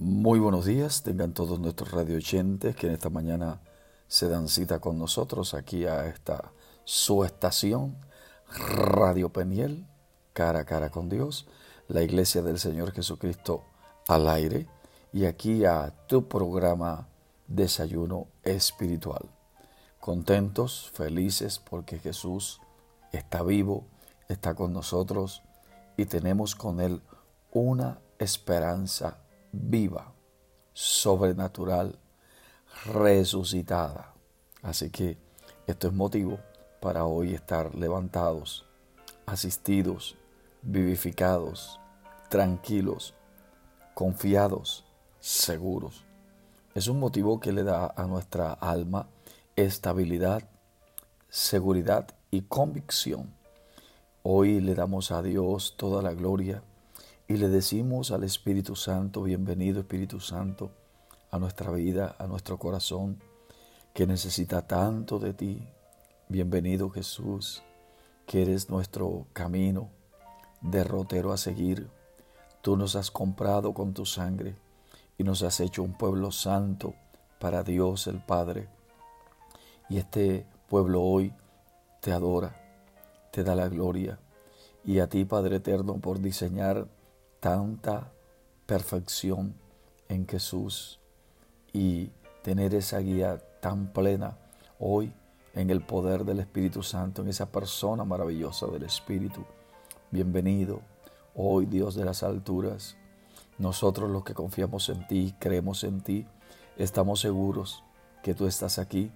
Muy buenos días, tengan todos nuestros radio oyentes que en esta mañana se dan cita con nosotros aquí a esta su estación, Radio Peniel, cara a cara con Dios, la Iglesia del Señor Jesucristo al aire y aquí a tu programa Desayuno Espiritual. Contentos, felices porque Jesús está vivo, está con nosotros y tenemos con Él una esperanza viva, sobrenatural, resucitada. Así que esto es motivo para hoy estar levantados, asistidos, vivificados, tranquilos, confiados, seguros. Es un motivo que le da a nuestra alma estabilidad, seguridad y convicción. Hoy le damos a Dios toda la gloria y le decimos al Espíritu Santo, bienvenido Espíritu Santo, a nuestra vida, a nuestro corazón, que necesita tanto de ti. Bienvenido Jesús, que eres nuestro camino, derrotero a seguir. Tú nos has comprado con tu sangre y nos has hecho un pueblo santo para Dios el Padre. Y este pueblo hoy te adora, te da la gloria. Y a ti, Padre Eterno, por diseñar tanta perfección en Jesús y tener esa guía tan plena hoy en el poder del Espíritu Santo, en esa persona maravillosa del Espíritu. Bienvenido hoy Dios de las alturas. Nosotros los que confiamos en ti, creemos en ti, estamos seguros que tú estás aquí,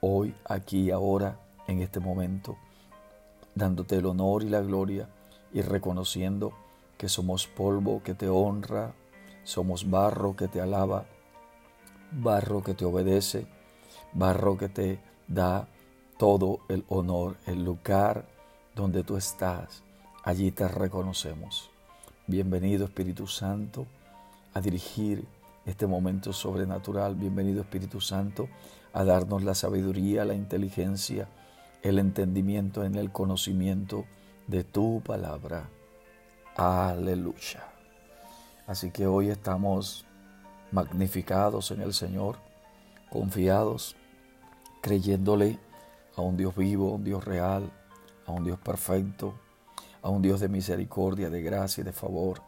hoy, aquí, ahora, en este momento, dándote el honor y la gloria y reconociendo que somos polvo que te honra, somos barro que te alaba, barro que te obedece, barro que te da todo el honor, el lugar donde tú estás, allí te reconocemos. Bienvenido Espíritu Santo a dirigir este momento sobrenatural. Bienvenido Espíritu Santo a darnos la sabiduría, la inteligencia, el entendimiento en el conocimiento de tu palabra. Aleluya. Así que hoy estamos magnificados en el Señor, confiados, creyéndole a un Dios vivo, a un Dios real, a un Dios perfecto, a un Dios de misericordia, de gracia y de favor.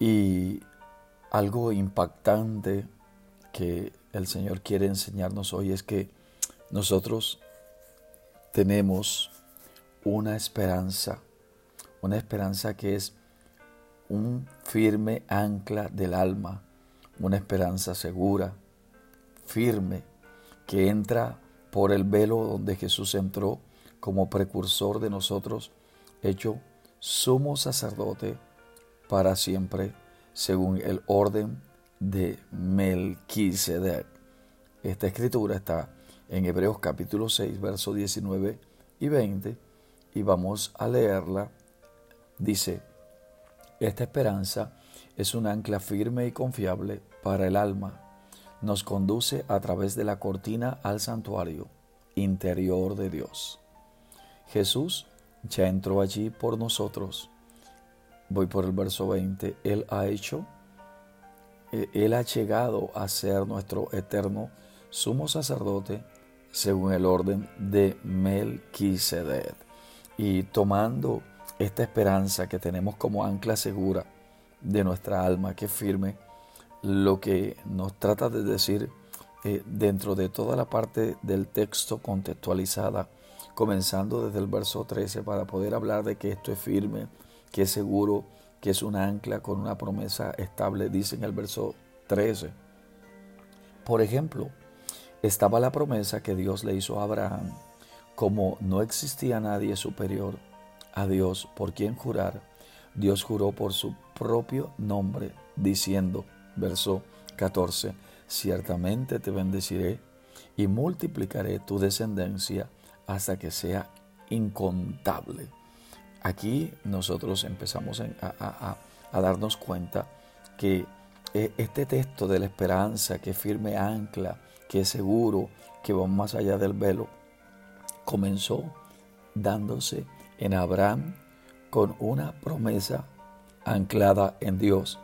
Y algo impactante que el Señor quiere enseñarnos hoy es que nosotros tenemos una esperanza una esperanza que es un firme ancla del alma, una esperanza segura, firme, que entra por el velo donde Jesús entró como precursor de nosotros, hecho sumo sacerdote para siempre, según el orden de Melquisedec. Esta escritura está en Hebreos capítulo 6, versos 19 y 20, y vamos a leerla Dice, esta esperanza es un ancla firme y confiable para el alma. Nos conduce a través de la cortina al santuario interior de Dios. Jesús ya entró allí por nosotros. Voy por el verso 20. Él ha hecho, e, Él ha llegado a ser nuestro eterno sumo sacerdote según el orden de Melquisedec. Y tomando esta esperanza que tenemos como ancla segura de nuestra alma que firme, lo que nos trata de decir eh, dentro de toda la parte del texto contextualizada, comenzando desde el verso 13 para poder hablar de que esto es firme, que es seguro, que es un ancla con una promesa estable, dice en el verso 13. Por ejemplo, estaba la promesa que Dios le hizo a Abraham, como no existía nadie superior, a Dios por quien jurar, Dios juró por su propio nombre, diciendo, verso 14, ciertamente te bendeciré y multiplicaré tu descendencia hasta que sea incontable. Aquí nosotros empezamos a, a darnos cuenta que eh, este texto de la esperanza, que firme ancla, que es seguro, que va más allá del velo, comenzó dándose en Abraham con una promesa anclada en Dios.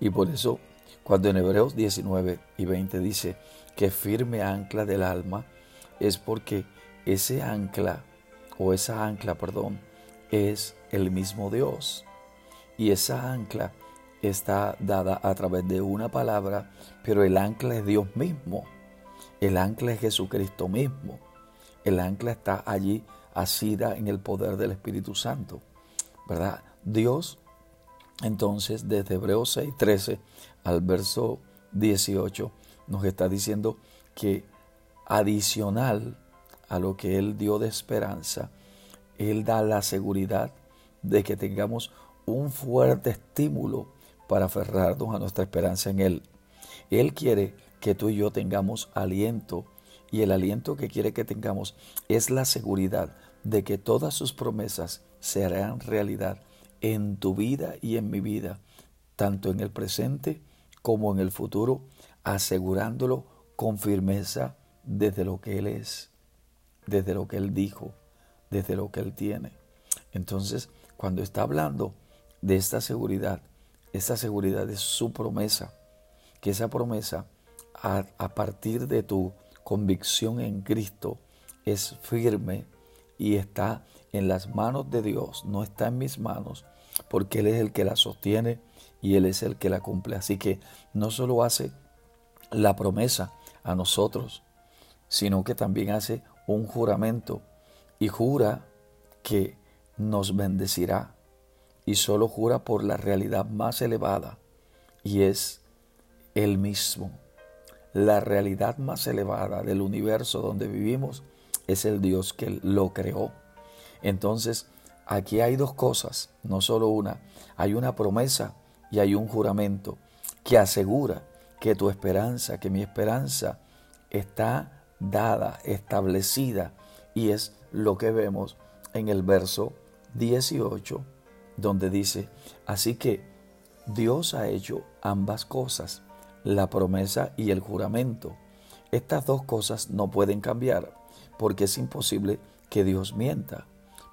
Y por eso Cuando en Hebreos 19 y 20 dice que firme ancla del alma, es porque ese ancla, o esa ancla, perdón, es el mismo Dios. Y esa ancla está dada a través de una palabra, pero el ancla es Dios mismo. El ancla es Jesucristo mismo. El ancla está allí asida en el poder del Espíritu Santo. ¿Verdad? Dios, entonces, desde Hebreos 6, 13 al verso 18, nos está diciendo que adicional a lo que Él dio de esperanza, Él da la seguridad de que tengamos un fuerte estímulo para aferrarnos a nuestra esperanza en Él. Él quiere que tú y yo tengamos aliento y el aliento que quiere que tengamos es la seguridad de que todas sus promesas se harán realidad en tu vida y en mi vida, tanto en el presente como en el futuro, asegurándolo con firmeza desde lo que Él es, desde lo que Él dijo, desde lo que Él tiene. Entonces, cuando está hablando de esta seguridad, esta seguridad es su promesa, que esa promesa a, a partir de tu convicción en Cristo es firme y está en las manos de Dios, no está en mis manos, porque Él es el que la sostiene y Él es el que la cumple. Así que no solo hace la promesa a nosotros, sino que también hace un juramento y jura que nos bendecirá y solo jura por la realidad más elevada y es Él mismo. La realidad más elevada del universo donde vivimos es el Dios que lo creó. Entonces, aquí hay dos cosas, no solo una. Hay una promesa y hay un juramento que asegura que tu esperanza, que mi esperanza está dada, establecida, y es lo que vemos en el verso 18, donde dice, así que Dios ha hecho ambas cosas, la promesa y el juramento. Estas dos cosas no pueden cambiar, porque es imposible que Dios mienta.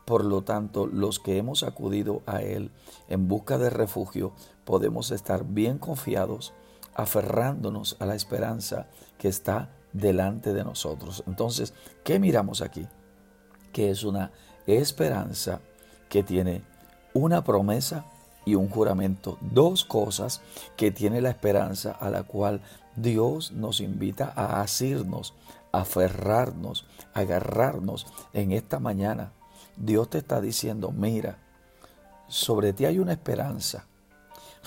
Por lo tanto, los que hemos acudido a Él en busca de refugio, podemos estar bien confiados, aferrándonos a la esperanza que está delante de nosotros. Entonces, ¿qué miramos aquí? Que es una esperanza que tiene una promesa y un juramento. Dos cosas que tiene la esperanza a la cual Dios nos invita a asirnos, aferrarnos, agarrarnos en esta mañana. Dios te está diciendo, mira, sobre ti hay una esperanza.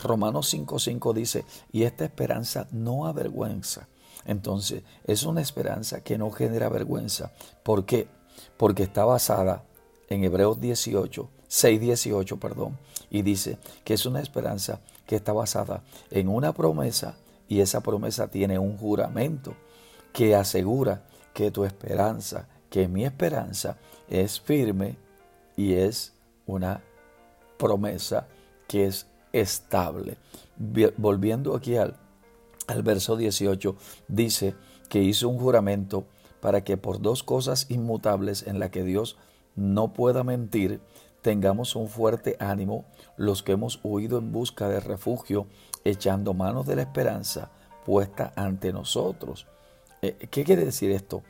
Romanos 5.5 dice, y esta esperanza no avergüenza. Entonces, es una esperanza que no genera vergüenza. ¿Por qué? Porque está basada en Hebreos 18, 6.18, perdón, y dice que es una esperanza que está basada en una promesa y esa promesa tiene un juramento que asegura que tu esperanza, que mi esperanza es firme y es una promesa que es estable. Volviendo aquí al, al verso 18, dice que hizo un juramento para que por dos cosas inmutables en las que Dios no pueda mentir, tengamos un fuerte ánimo los que hemos huido en busca de refugio, echando manos de la esperanza puesta ante nosotros. Eh, ¿Qué quiere decir esto?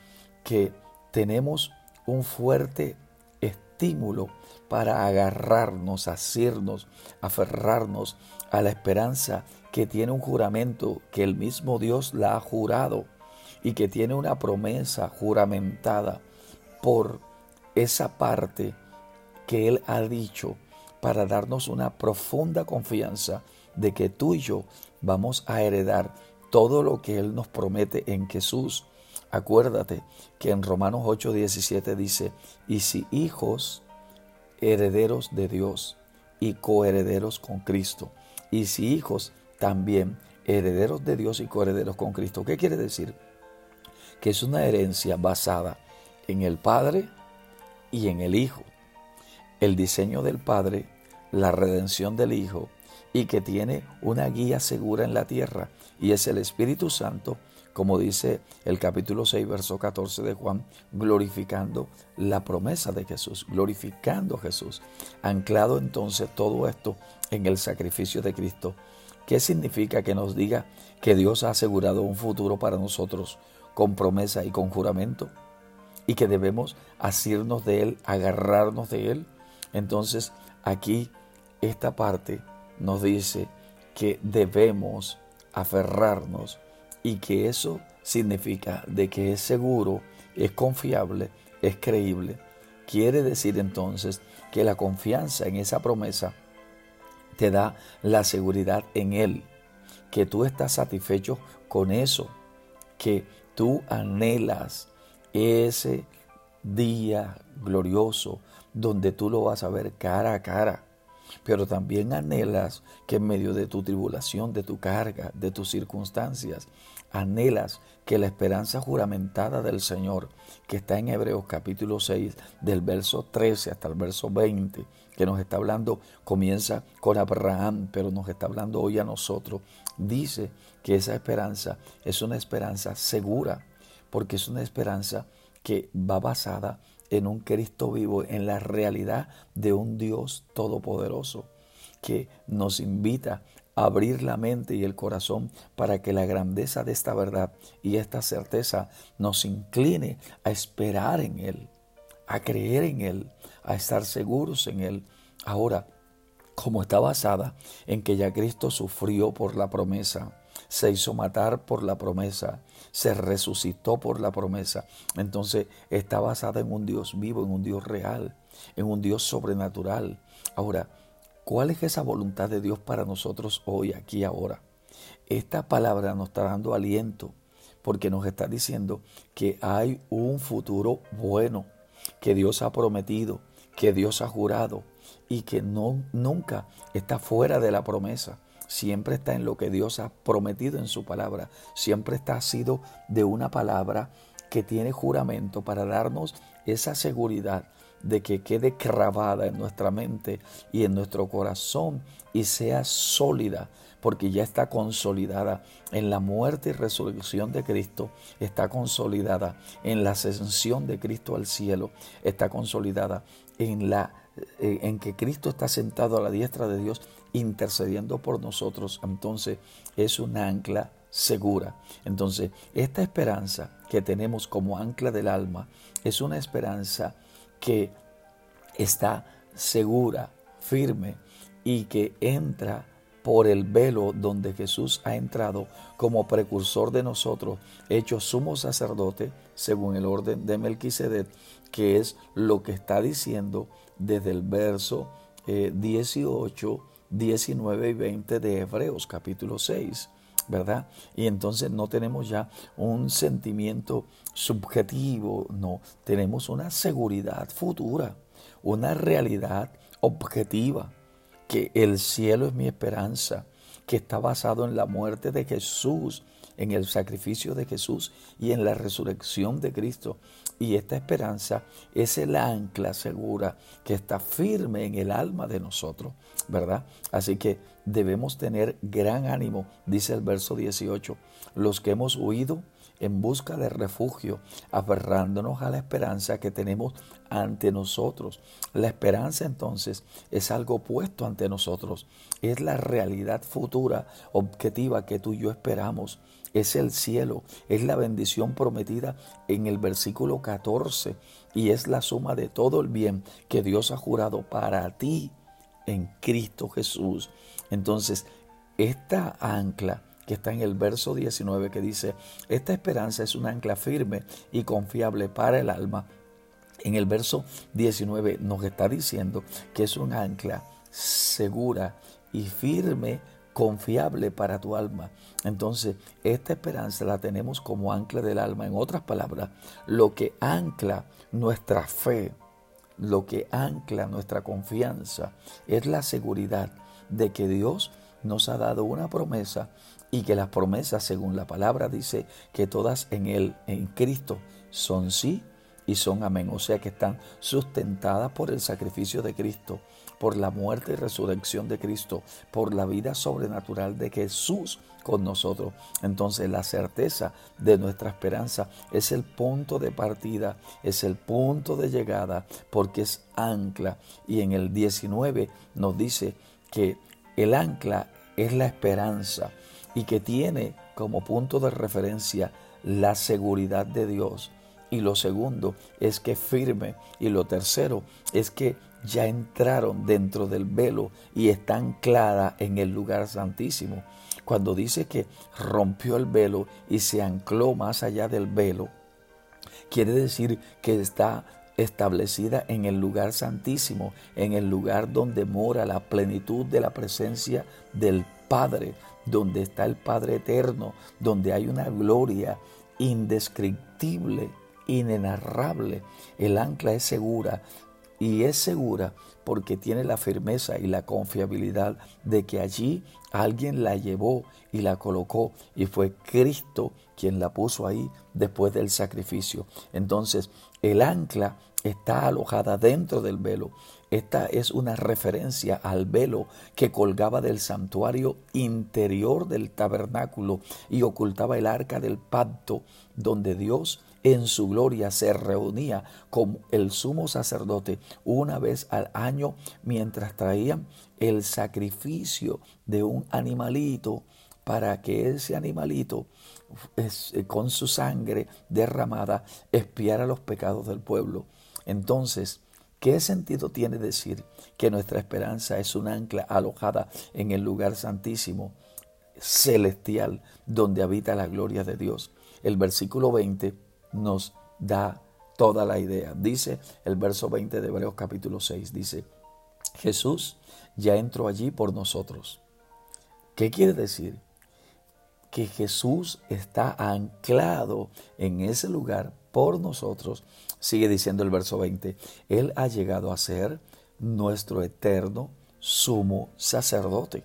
Que tenemos un fuerte estímulo para agarrarnos, asirnos, aferrarnos a la esperanza que tiene un juramento que el mismo Dios la ha jurado y que tiene una promesa juramentada por esa parte que Él ha dicho para darnos una profunda confianza de que tú y yo vamos a heredar todo lo que Él nos promete en Jesús. Acuérdate que en Romanos 8:17 dice, y si hijos, herederos de Dios y coherederos con Cristo, y si hijos, también herederos de Dios y coherederos con Cristo. ¿Qué quiere decir? Que es una herencia basada en el Padre y en el Hijo el diseño del Padre, la redención del Hijo y que tiene una guía segura en la tierra y es el Espíritu Santo, como dice el capítulo 6, verso 14 de Juan, glorificando la promesa de Jesús, glorificando a Jesús, anclado entonces todo esto en el sacrificio de Cristo. ¿Qué significa que nos diga que Dios ha asegurado un futuro para nosotros con promesa y con juramento? Y que debemos asirnos de Él, agarrarnos de Él. Entonces aquí esta parte nos dice que debemos aferrarnos y que eso significa de que es seguro, es confiable, es creíble. Quiere decir entonces que la confianza en esa promesa te da la seguridad en Él, que tú estás satisfecho con eso, que tú anhelas ese día glorioso donde tú lo vas a ver cara a cara, pero también anhelas que en medio de tu tribulación, de tu carga, de tus circunstancias, anhelas que la esperanza juramentada del Señor, que está en Hebreos capítulo 6, del verso 13 hasta el verso 20, que nos está hablando, comienza con Abraham, pero nos está hablando hoy a nosotros, dice que esa esperanza es una esperanza segura, porque es una esperanza que va basada en un Cristo vivo, en la realidad de un Dios todopoderoso, que nos invita abrir la mente y el corazón para que la grandeza de esta verdad y esta certeza nos incline a esperar en Él, a creer en Él, a estar seguros en Él. Ahora, como está basada en que ya Cristo sufrió por la promesa, se hizo matar por la promesa, se resucitó por la promesa, entonces está basada en un Dios vivo, en un Dios real, en un Dios sobrenatural. Ahora, ¿Cuál es esa voluntad de Dios para nosotros hoy, aquí, ahora? Esta palabra nos está dando aliento porque nos está diciendo que hay un futuro bueno, que Dios ha prometido, que Dios ha jurado y que no, nunca está fuera de la promesa. Siempre está en lo que Dios ha prometido en su palabra. Siempre está sido de una palabra que tiene juramento para darnos esa seguridad de que quede grabada en nuestra mente y en nuestro corazón y sea sólida, porque ya está consolidada en la muerte y resurrección de Cristo, está consolidada en la ascensión de Cristo al cielo, está consolidada en la eh, en que Cristo está sentado a la diestra de Dios intercediendo por nosotros, entonces es un ancla segura. Entonces, esta esperanza que tenemos como ancla del alma es una esperanza que está segura, firme y que entra por el velo donde Jesús ha entrado como precursor de nosotros, hecho sumo sacerdote según el orden de Melquisedec, que es lo que está diciendo desde el verso 18, eh, 19 y 20 de Hebreos capítulo 6. ¿verdad? Y entonces no tenemos ya un sentimiento subjetivo, no, tenemos una seguridad futura, una realidad objetiva, que el cielo es mi esperanza, que está basado en la muerte de Jesús, en el sacrificio de Jesús y en la resurrección de Cristo. Y esta esperanza es el ancla segura que está firme en el alma de nosotros, ¿verdad? Así que debemos tener gran ánimo, dice el verso 18, los que hemos huido en busca de refugio, aferrándonos a la esperanza que tenemos ante nosotros. La esperanza entonces es algo puesto ante nosotros, es la realidad futura, objetiva que tú y yo esperamos es el cielo, es la bendición prometida en el versículo 14 y es la suma de todo el bien que Dios ha jurado para ti en Cristo Jesús. Entonces, esta ancla que está en el verso 19 que dice, esta esperanza es un ancla firme y confiable para el alma. En el verso 19 nos está diciendo que es un ancla segura y firme confiable para tu alma. Entonces, esta esperanza la tenemos como ancla del alma. En otras palabras, lo que ancla nuestra fe, lo que ancla nuestra confianza, es la seguridad de que Dios nos ha dado una promesa y que las promesas, según la palabra, dice que todas en Él, en Cristo, son sí y son amén. O sea que están sustentadas por el sacrificio de Cristo por la muerte y resurrección de Cristo, por la vida sobrenatural de Jesús con nosotros. Entonces la certeza de nuestra esperanza es el punto de partida, es el punto de llegada, porque es ancla. Y en el 19 nos dice que el ancla es la esperanza y que tiene como punto de referencia la seguridad de Dios. Y lo segundo es que firme. Y lo tercero es que ya entraron dentro del velo y está anclada en el lugar santísimo. Cuando dice que rompió el velo y se ancló más allá del velo, quiere decir que está establecida en el lugar santísimo, en el lugar donde mora la plenitud de la presencia del Padre, donde está el Padre eterno, donde hay una gloria indescriptible, inenarrable. El ancla es segura y es segura porque tiene la firmeza y la confiabilidad de que allí alguien la llevó y la colocó y fue Cristo quien la puso ahí después del sacrificio. Entonces, el ancla está alojada dentro del velo. Esta es una referencia al velo que colgaba del santuario interior del tabernáculo y ocultaba el arca del pacto donde Dios en su gloria se reunía con el sumo sacerdote una vez al año mientras traían el sacrificio de un animalito para que ese animalito eh, con su sangre derramada espiara los pecados del pueblo. Entonces, ¿qué sentido tiene decir que nuestra esperanza es un ancla alojada en el lugar santísimo, celestial, donde habita la gloria de Dios? El versículo 20 nos da toda la idea. Dice el verso 20 de Hebreos capítulo 6, dice, Jesús ya entró allí por nosotros. ¿Qué quiere decir? Que Jesús está anclado en ese lugar por nosotros Sigue diciendo el verso 20, Él ha llegado a ser nuestro eterno sumo sacerdote.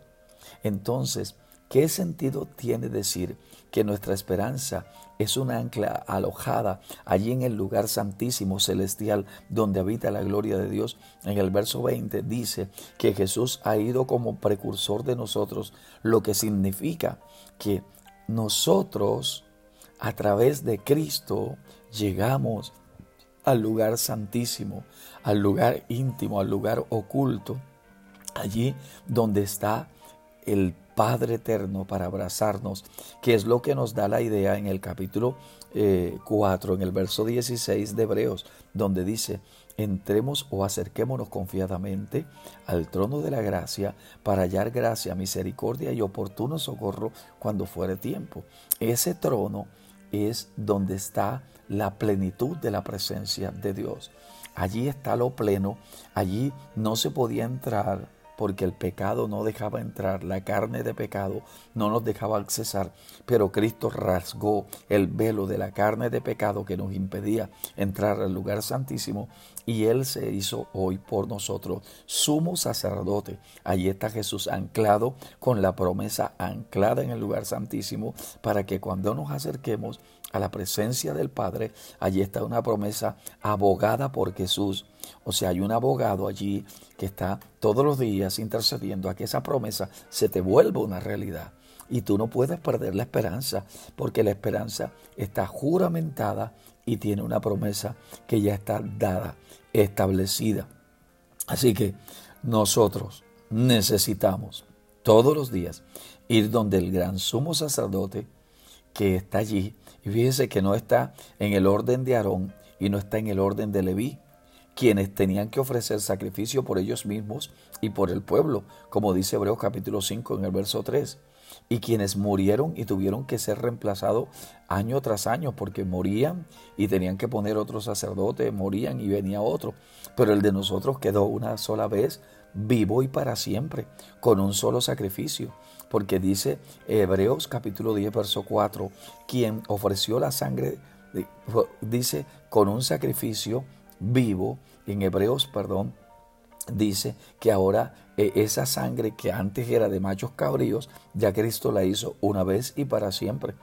Entonces, ¿qué sentido tiene decir que nuestra esperanza es una ancla alojada allí en el lugar santísimo celestial donde habita la gloria de Dios? En el verso 20 dice que Jesús ha ido como precursor de nosotros, lo que significa que nosotros a través de Cristo llegamos al lugar santísimo, al lugar íntimo, al lugar oculto, allí donde está el Padre Eterno para abrazarnos, que es lo que nos da la idea en el capítulo 4, eh, en el verso 16 de Hebreos, donde dice, entremos o acerquémonos confiadamente al trono de la gracia para hallar gracia, misericordia y oportuno socorro cuando fuere tiempo. Ese trono es donde está la plenitud de la presencia de Dios. Allí está lo pleno, allí no se podía entrar porque el pecado no dejaba entrar, la carne de pecado no nos dejaba accesar, pero Cristo rasgó el velo de la carne de pecado que nos impedía entrar al lugar santísimo y Él se hizo hoy por nosotros sumo sacerdote. Allí está Jesús anclado con la promesa anclada en el lugar santísimo para que cuando nos acerquemos a la presencia del Padre, allí está una promesa abogada por Jesús. O sea, hay un abogado allí que está todos los días intercediendo a que esa promesa se te vuelva una realidad. Y tú no puedes perder la esperanza, porque la esperanza está juramentada y tiene una promesa que ya está dada, establecida. Así que nosotros necesitamos todos los días ir donde el gran sumo sacerdote que está allí y fíjese que no está en el orden de Aarón y no está en el orden de Leví, quienes tenían que ofrecer sacrificio por ellos mismos y por el pueblo, como dice Hebreos capítulo 5 en el verso 3, y quienes murieron y tuvieron que ser reemplazados año tras año, porque morían y tenían que poner otro sacerdote, morían y venía otro, pero el de nosotros quedó una sola vez vivo y para siempre, con un solo sacrificio porque dice Hebreos capítulo 10, verso 4, quien ofreció la sangre, dice, con un sacrificio vivo, en Hebreos, perdón, dice que ahora eh, esa sangre que antes era de machos cabríos, ya Cristo la hizo una vez y para siempre.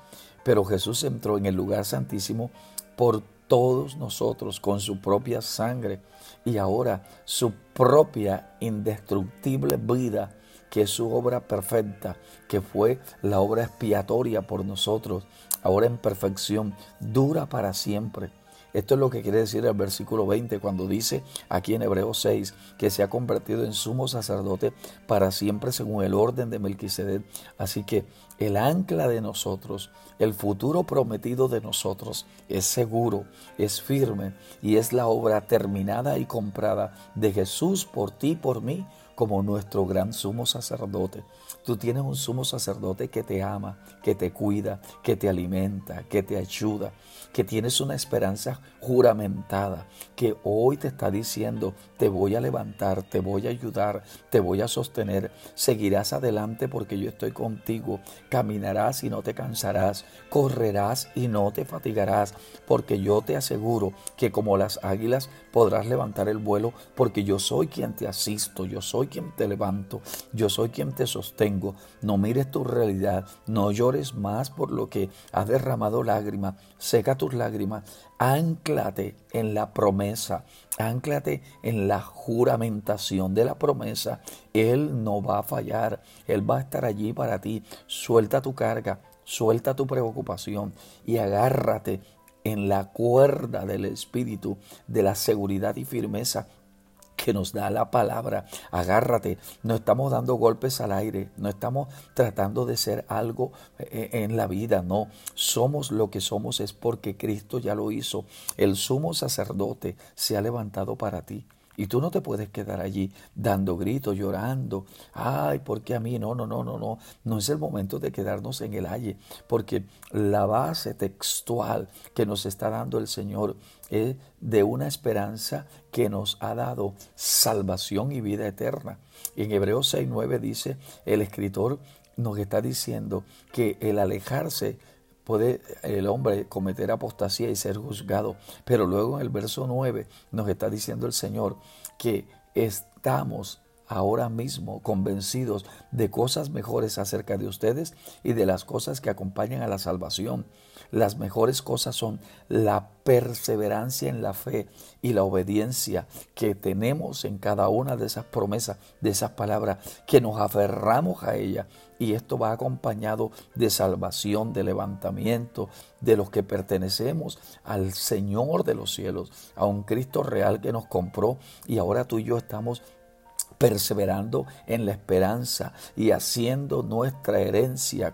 Pero Jesús entró en el lugar santísimo por todos nosotros con su propia sangre y ahora su propia indestructible vida que su obra perfecta, que fue la obra expiatoria por nosotros, ahora en perfección, dura para siempre. Esto es lo que quiere decir el versículo 20 cuando dice aquí en Hebreos 6 que se ha convertido en sumo sacerdote para siempre según el orden de Melquisedec. Así que el ancla de nosotros, el futuro prometido de nosotros es seguro, es firme y es la obra terminada y comprada de Jesús por ti y por mí como nuestro gran sumo sacerdote. Tú tienes un sumo sacerdote que te ama, que te cuida, que te alimenta, que te ayuda, que tienes una esperanza juramentada, que hoy te está diciendo, te voy a levantar, te voy a ayudar, te voy a sostener, seguirás adelante porque yo estoy contigo, caminarás y no te cansarás, correrás y no te fatigarás, porque yo te aseguro que como las águilas podrás levantar el vuelo, porque yo soy quien te asisto, yo soy quien te levanto, yo soy quien te sostengo. No mires tu realidad, no llores más por lo que has derramado lágrimas, lágrimas, anclate en la promesa, anclate en la juramentación de la promesa. Él no va a fallar, Él va a estar allí para ti. Suelta tu carga, suelta tu preocupación y agárrate en la cuerda del Espíritu, de la seguridad y firmeza que nos da la palabra. Agárrate, no estamos dando golpes al aire, no estamos tratando de ser algo eh, en la vida, no. Somos lo que somos es porque Cristo ya lo hizo. El sumo sacerdote se ha levantado para ti. Y tú no te puedes quedar allí dando gritos, llorando. Ay, ¿por qué a mí? No, no, no, no, no. No es el momento de quedarnos en el aire, porque la base textual que nos está dando el Señor es de una esperanza que nos ha dado salvación y vida eterna. En Hebreos 6.9 dice el escritor, nos está diciendo que el alejarse puede el hombre cometer apostasía y ser juzgado. Pero luego en el verso 9 nos está diciendo el Señor que estamos ahora mismo convencidos de cosas mejores acerca de ustedes y de las cosas que acompañan a la salvación. Las mejores cosas son la perseverancia en la fe y la obediencia que tenemos en cada una de esas promesas, de esas palabras, que nos aferramos a ellas. Y esto va acompañado de salvación, de levantamiento, de los que pertenecemos al Señor de los cielos, a un Cristo real que nos compró y ahora tú y yo estamos perseverando en la esperanza y haciendo nuestra herencia,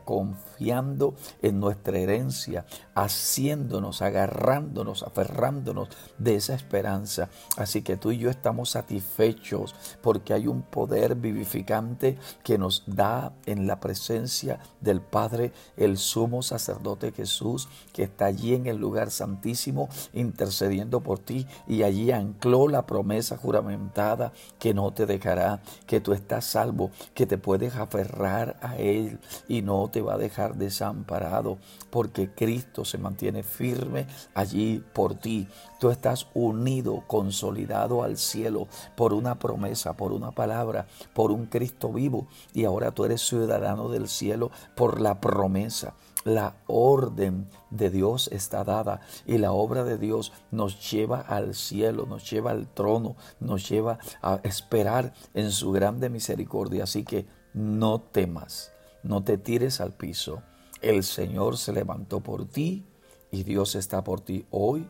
en nuestra herencia, haciéndonos, agarrándonos, aferrándonos de esa esperanza. Así que tú y yo estamos satisfechos porque hay un poder vivificante que nos da en la presencia del Padre, el sumo sacerdote Jesús, que está allí en el lugar santísimo intercediendo por ti y allí ancló la promesa juramentada que no te dejará que tú estás salvo, que te puedes aferrar a Él y no te va a dejar desamparado, porque Cristo se mantiene firme allí por ti. Tú estás unido, consolidado al cielo por una promesa, por una palabra, por un Cristo vivo, y ahora tú eres ciudadano del cielo por la promesa. La orden de Dios está dada y la obra de Dios nos lleva al cielo, nos lleva al trono, nos lleva a esperar en su grande misericordia. Así que no temas, no te tires al piso. El Señor se levantó por ti y Dios está por ti hoy,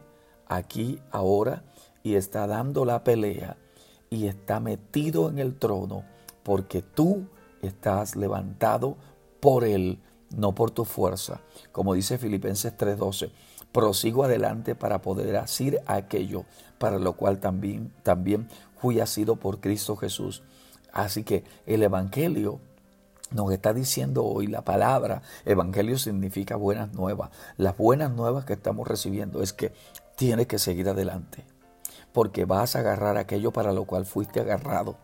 aquí, ahora y está dando la pelea y está metido en el trono porque tú estás levantado por Él no por tu fuerza. Como dice Filipenses 3:12, prosigo adelante para poder hacer aquello para lo cual también, también fui asido por Cristo Jesús. Así que el Evangelio nos está diciendo hoy la palabra, Evangelio significa buenas nuevas. Las buenas nuevas que estamos recibiendo es que tienes que seguir adelante, porque vas a agarrar aquello para lo cual fuiste agarrado.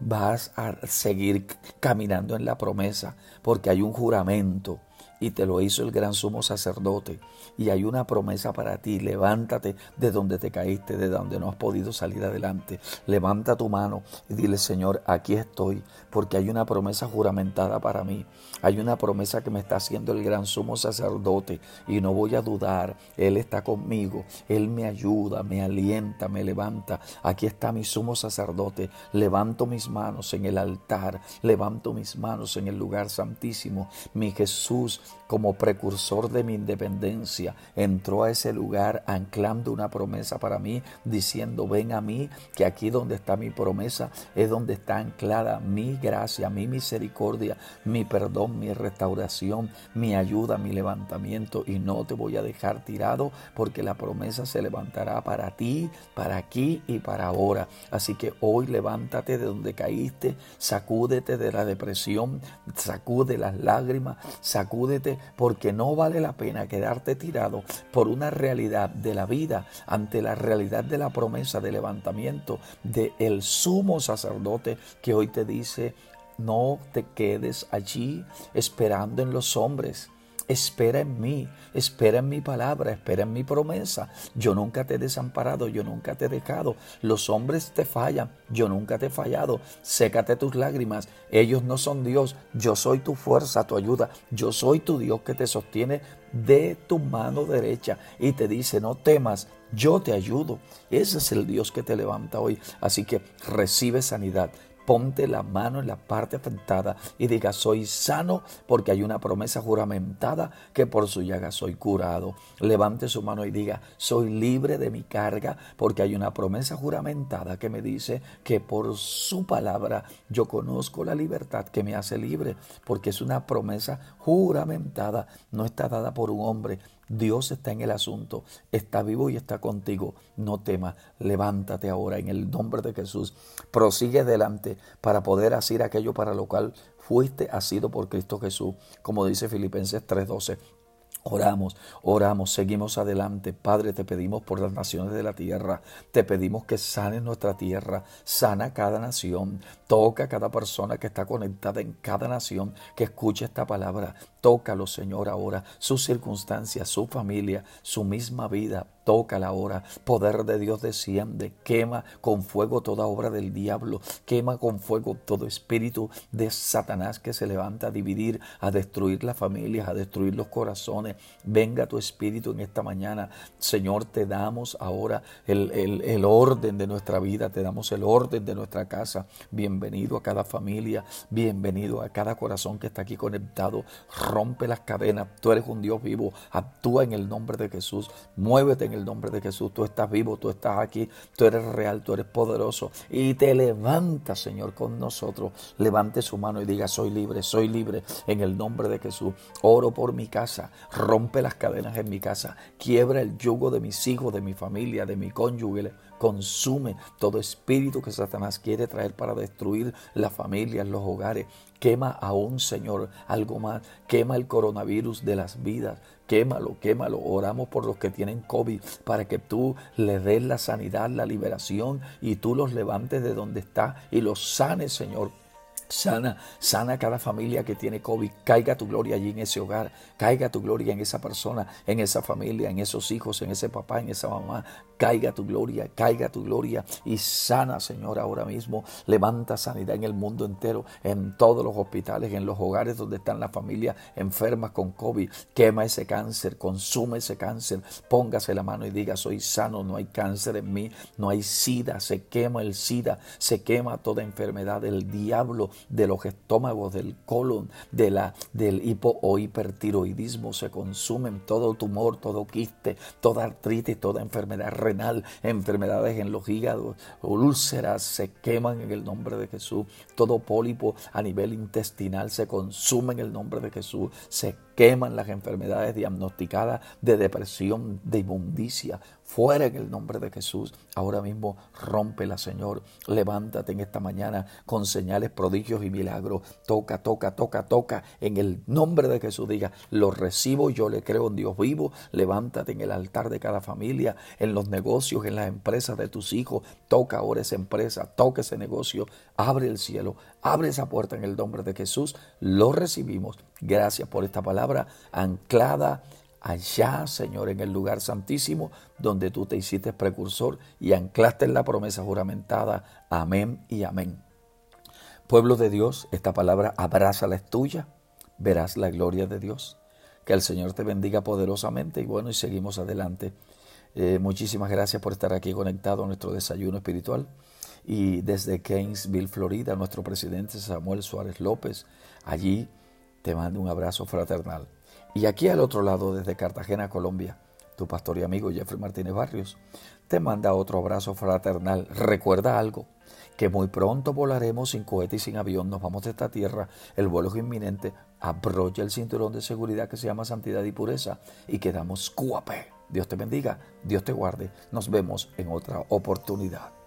Vas a seguir caminando en la promesa, porque hay un juramento y te lo hizo el gran sumo sacerdote. Y hay una promesa para ti. Levántate de donde te caíste, de donde no has podido salir adelante. Levanta tu mano y dile, Señor, aquí estoy, porque hay una promesa juramentada para mí. Hay una promesa que me está haciendo el gran sumo sacerdote y no voy a dudar. Él está conmigo. Él me ayuda, me alienta, me levanta. Aquí está mi sumo sacerdote. Levanto mis manos en el altar. Levanto mis manos en el lugar santísimo. Mi Jesús como precursor de mi independencia, entró a ese lugar anclando una promesa para mí, diciendo, ven a mí, que aquí donde está mi promesa es donde está anclada mi gracia, mi misericordia, mi perdón, mi restauración, mi ayuda, mi levantamiento, y no te voy a dejar tirado porque la promesa se levantará para ti, para aquí y para ahora. Así que hoy levántate de donde caíste, sacúdete de la depresión, sacude las lágrimas, sacúdete porque no vale la pena quedarte tirado por una realidad de la vida ante la realidad de la promesa de levantamiento de el sumo sacerdote que hoy te dice no te quedes allí esperando en los hombres. Espera en mí, espera en mi palabra, espera en mi promesa. Yo nunca te he desamparado, yo nunca te he dejado. Los hombres te fallan, yo nunca te he fallado. Sécate tus lágrimas, ellos no son Dios, yo soy tu fuerza, tu ayuda, yo soy tu Dios que te sostiene de tu mano derecha y te dice, no temas, yo te ayudo. Ese es el Dios que te levanta hoy. Así que recibe sanidad, Ponte la mano en la parte afectada y diga, soy sano porque hay una promesa juramentada que por su llaga soy curado. Levante su mano y diga, soy libre de mi carga porque hay una promesa juramentada que me dice que por su palabra yo conozco la libertad que me hace libre porque es una promesa juramentada, no está dada por un hombre, Dios está en el asunto, está vivo y está contigo. No temas, levántate ahora en el nombre de Jesús. Prosigue adelante para poder hacer aquello para lo cual fuiste sido por Cristo Jesús, como dice Filipenses 3:12. Oramos, oramos, seguimos adelante. Padre, te pedimos por las naciones de la tierra. Te pedimos que sane nuestra tierra, sana cada nación, toca a cada persona que está conectada en cada nación, que escuche esta palabra. Tócalo, Señor, ahora, sus circunstancias, su familia, su misma vida. Tócala ahora. Poder de Dios desciende. Quema con fuego toda obra del diablo. Quema con fuego todo espíritu de Satanás que se levanta a dividir, a destruir las familias, a destruir los corazones. Venga tu espíritu en esta mañana. Señor, te damos ahora el, el orden de nuestra vida. Te damos el orden de nuestra casa. Bienvenido a cada familia. Bienvenido a cada corazón que está aquí conectado rompe las cadenas. Tú eres un Dios vivo. Actúa en el nombre de Jesús. Muévete en el nombre de Jesús. Tú estás vivo, tú estás aquí. Tú eres real, tú eres poderoso. Y te levanta, Señor, con nosotros. Levante su mano y diga, soy libre, soy libre en el nombre de Jesús. Oro por mi casa. Rompe las cadenas en mi casa. Quiebra el yugo de mis hijos, de mi familia, de mi cónyuge consume todo espíritu que Satanás quiere traer para destruir las familias, los hogares. Quema aún, Señor, algo más. Quema el coronavirus de las vidas. Quémalo, quémalo. Oramos por los que tienen COVID para que tú les des la sanidad, la liberación y tú los levantes de donde está y los sanes, Señor Sana, sana cada familia que tiene COVID. Caiga tu gloria allí en ese hogar. Caiga tu gloria en esa persona, en esa familia, en esos hijos, en ese papá, en esa mamá. Caiga tu gloria, caiga tu gloria y sana, Señor, ahora mismo. Levanta sanidad en el mundo entero, en todos los hospitales, en los hogares donde están las familias enfermas con COVID. Quema ese cáncer, consume ese cáncer. Póngase la mano y diga, soy sano, no hay cáncer en mí, no hay sida. Se quema el sida, se quema toda enfermedad del diablo de los estómagos, del colon, de la, del hipo o hipertiroidismo, se consumen todo tumor, todo quiste, toda artritis, toda enfermedad renal, enfermedades en los hígados, úlceras, se queman en el nombre de Jesús, todo pólipo a nivel intestinal se consume en el nombre de Jesús, se queman las enfermedades diagnosticadas de depresión, de inmundicia, fuera en el nombre de Jesús. Ahora mismo rómpela, Señor. Levántate en esta mañana con señales, prodigios y milagros. Toca, toca, toca, toca. En el nombre de Jesús diga, lo recibo, yo le creo en Dios vivo. Levántate en el altar de cada familia, en los negocios, en las empresas de tus hijos. Toca ahora esa empresa, toca ese negocio. Abre el cielo, abre esa puerta en el nombre de Jesús. Lo recibimos. Gracias por esta palabra anclada allá, Señor, en el lugar santísimo, donde tú te hiciste precursor y anclaste en la promesa juramentada. Amén y amén. Pueblo de Dios, esta palabra la es tuya, verás la gloria de Dios. Que el Señor te bendiga poderosamente y bueno, y seguimos adelante. Eh, muchísimas gracias por estar aquí conectado a nuestro desayuno espiritual. Y desde Gainesville, Florida, nuestro presidente Samuel Suárez López, allí te mando un abrazo fraternal. Y aquí al otro lado, desde Cartagena, Colombia, tu pastor y amigo Jeffrey Martínez Barrios te manda otro abrazo fraternal. Recuerda algo, que muy pronto volaremos sin cohete y sin avión, nos vamos de esta tierra, el vuelo es inminente, abrocha el cinturón de seguridad que se llama santidad y pureza y quedamos cuape. Dios te bendiga, Dios te guarde, nos vemos en otra oportunidad.